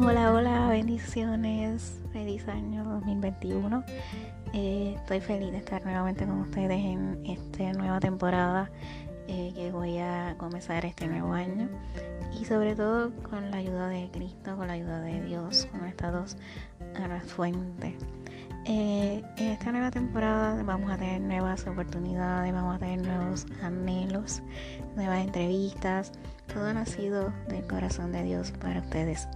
Hola, hola, bendiciones, feliz año 2021. Eh, estoy feliz de estar nuevamente con ustedes en esta nueva temporada eh, que voy a comenzar este nuevo año y sobre todo con la ayuda de Cristo, con la ayuda de Dios, con estas dos a. Eh, en esta nueva temporada vamos a tener nuevas oportunidades, vamos a tener nuevos anhelos, nuevas entrevistas, todo nacido del corazón de Dios para ustedes.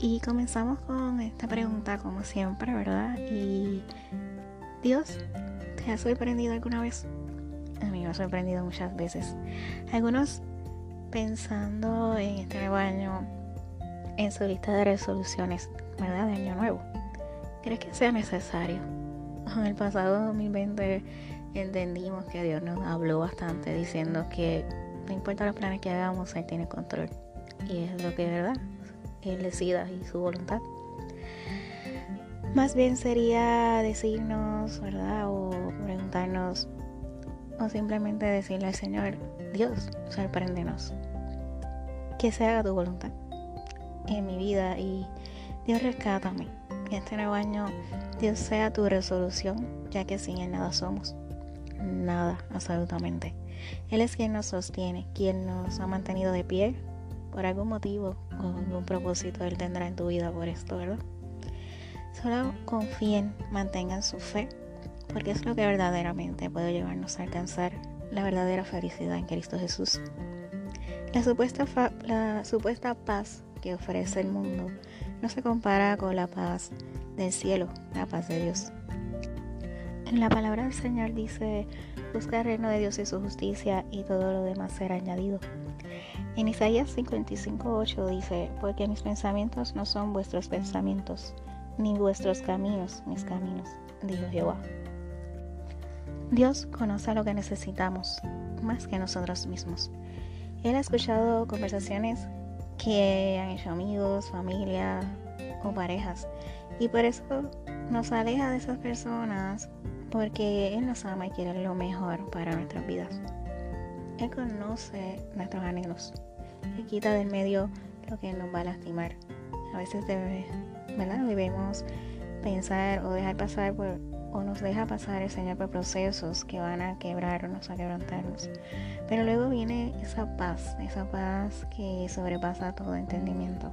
Y comenzamos con esta pregunta como siempre, ¿verdad? Y Dios, ¿te ha sorprendido alguna vez? A mí me ha sorprendido muchas veces. Algunos pensando en este nuevo año, en su lista de resoluciones, ¿verdad? De año nuevo. ¿Crees que sea necesario? En el pasado 2020 entendimos que Dios nos habló bastante diciendo que no importa los planes que hagamos, Él tiene control. Y es lo que es verdad. Él decida y su voluntad. Más bien sería decirnos, ¿verdad? O preguntarnos, o simplemente decirle al Señor, Dios, sorpréndenos. Que se haga tu voluntad en mi vida y Dios rescátame. Que este nuevo año Dios sea tu resolución, ya que sin Él nada somos. Nada, absolutamente. Él es quien nos sostiene, quien nos ha mantenido de pie por algún motivo o algún propósito Él tendrá en tu vida por esto, ¿verdad? Solo confíen, mantengan su fe, porque es lo que verdaderamente puede llevarnos a alcanzar la verdadera felicidad en Cristo Jesús. La supuesta, la supuesta paz que ofrece el mundo no se compara con la paz del cielo, la paz de Dios. La palabra del Señor dice, busca el reino de Dios y su justicia y todo lo demás será añadido. En Isaías 55.8 dice, porque mis pensamientos no son vuestros pensamientos, ni vuestros caminos mis caminos, dijo Jehová. Dios conoce lo que necesitamos, más que nosotros mismos. Él ha escuchado conversaciones que han hecho amigos, familia o parejas, y por eso nos aleja de esas personas porque Él nos ama y quiere lo mejor para nuestras vidas. Él conoce nuestros anhelos y quita del medio lo que nos va a lastimar. A veces debemos pensar o dejar pasar por, o nos deja pasar el Señor por procesos que van a quebrarnos, a quebrantarnos. Pero luego viene esa paz, esa paz que sobrepasa todo entendimiento,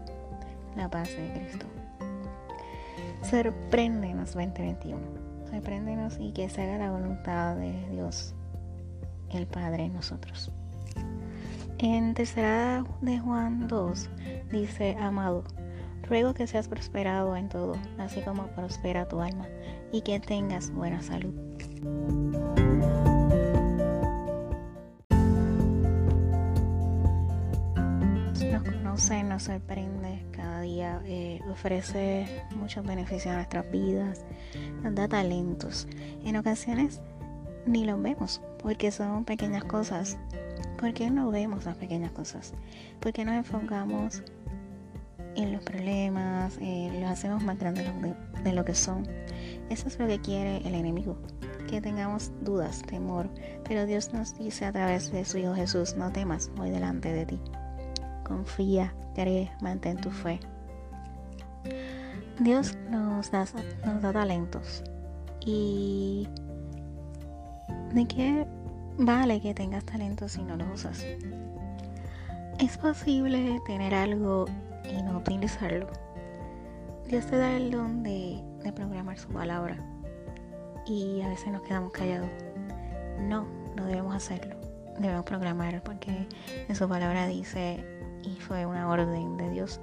la paz de Cristo. Sorpréndenos 2021 Sorpréndenos y que se haga la voluntad de Dios, el Padre en nosotros. En tercera de Juan 2 dice, amado, ruego que seas prosperado en todo, así como prospera tu alma, y que tengas buena salud. Nos conoce, nos sorprende eh, ofrece muchos beneficios a nuestras vidas, nos da talentos. En ocasiones ni los vemos porque son pequeñas cosas. ¿Por qué no vemos las pequeñas cosas? Porque nos enfocamos en los problemas, eh, los hacemos más grandes de lo que son. Eso es lo que quiere el enemigo, que tengamos dudas, temor. Pero Dios nos dice a través de su Hijo Jesús, no temas, voy delante de ti. Confía, cree, mantén tu fe. Dios nos da, talentos. ¿Y de qué vale que tengas talentos si no los usas? Es posible tener algo y no utilizarlo. Dios te da el don de, de programar su palabra y a veces nos quedamos callados. No, no debemos hacerlo. Debemos programar porque en su palabra dice, y fue una orden de Dios,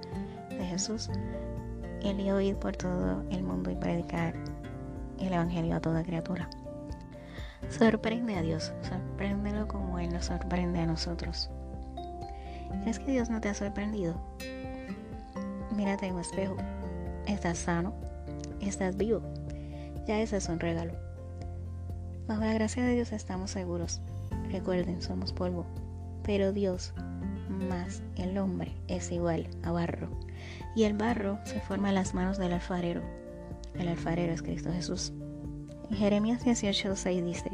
de Jesús, el ir por todo el mundo y predicar el Evangelio a toda criatura. Sorprende a Dios, sorpréndelo como Él nos sorprende a nosotros. ¿Crees que Dios no te ha sorprendido? Mírate en un espejo. Estás sano, estás vivo. Ya ese es un regalo. Bajo la gracia de Dios estamos seguros. Recuerden, somos polvo. Pero Dios, más el hombre, es igual a barro y el barro se forma en las manos del alfarero. El alfarero es Cristo Jesús. En Jeremías 18:6 dice,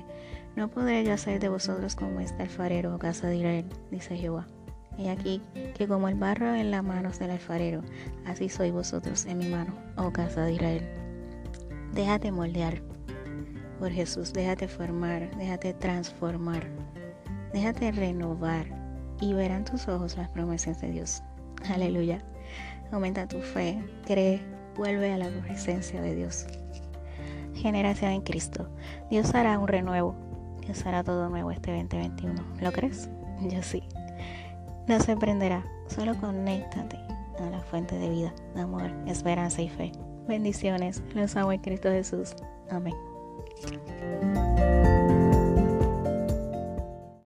No podré yo hacer de vosotros como este alfarero, casa de Israel, dice Jehová. He aquí que como el barro en las manos del alfarero, así sois vosotros en mi mano, oh casa de Israel. Déjate moldear por Jesús, déjate formar, déjate transformar, déjate renovar y verán tus ojos las promesas de Dios. Aleluya. Aumenta tu fe, cree, vuelve a la presencia de Dios. Generación en Cristo. Dios hará un renuevo. Dios hará todo nuevo este 2021. ¿Lo crees? Yo sí. No se prenderá. Solo conéctate a la fuente de vida, amor, esperanza y fe. Bendiciones. Los amo en Cristo Jesús. Amén.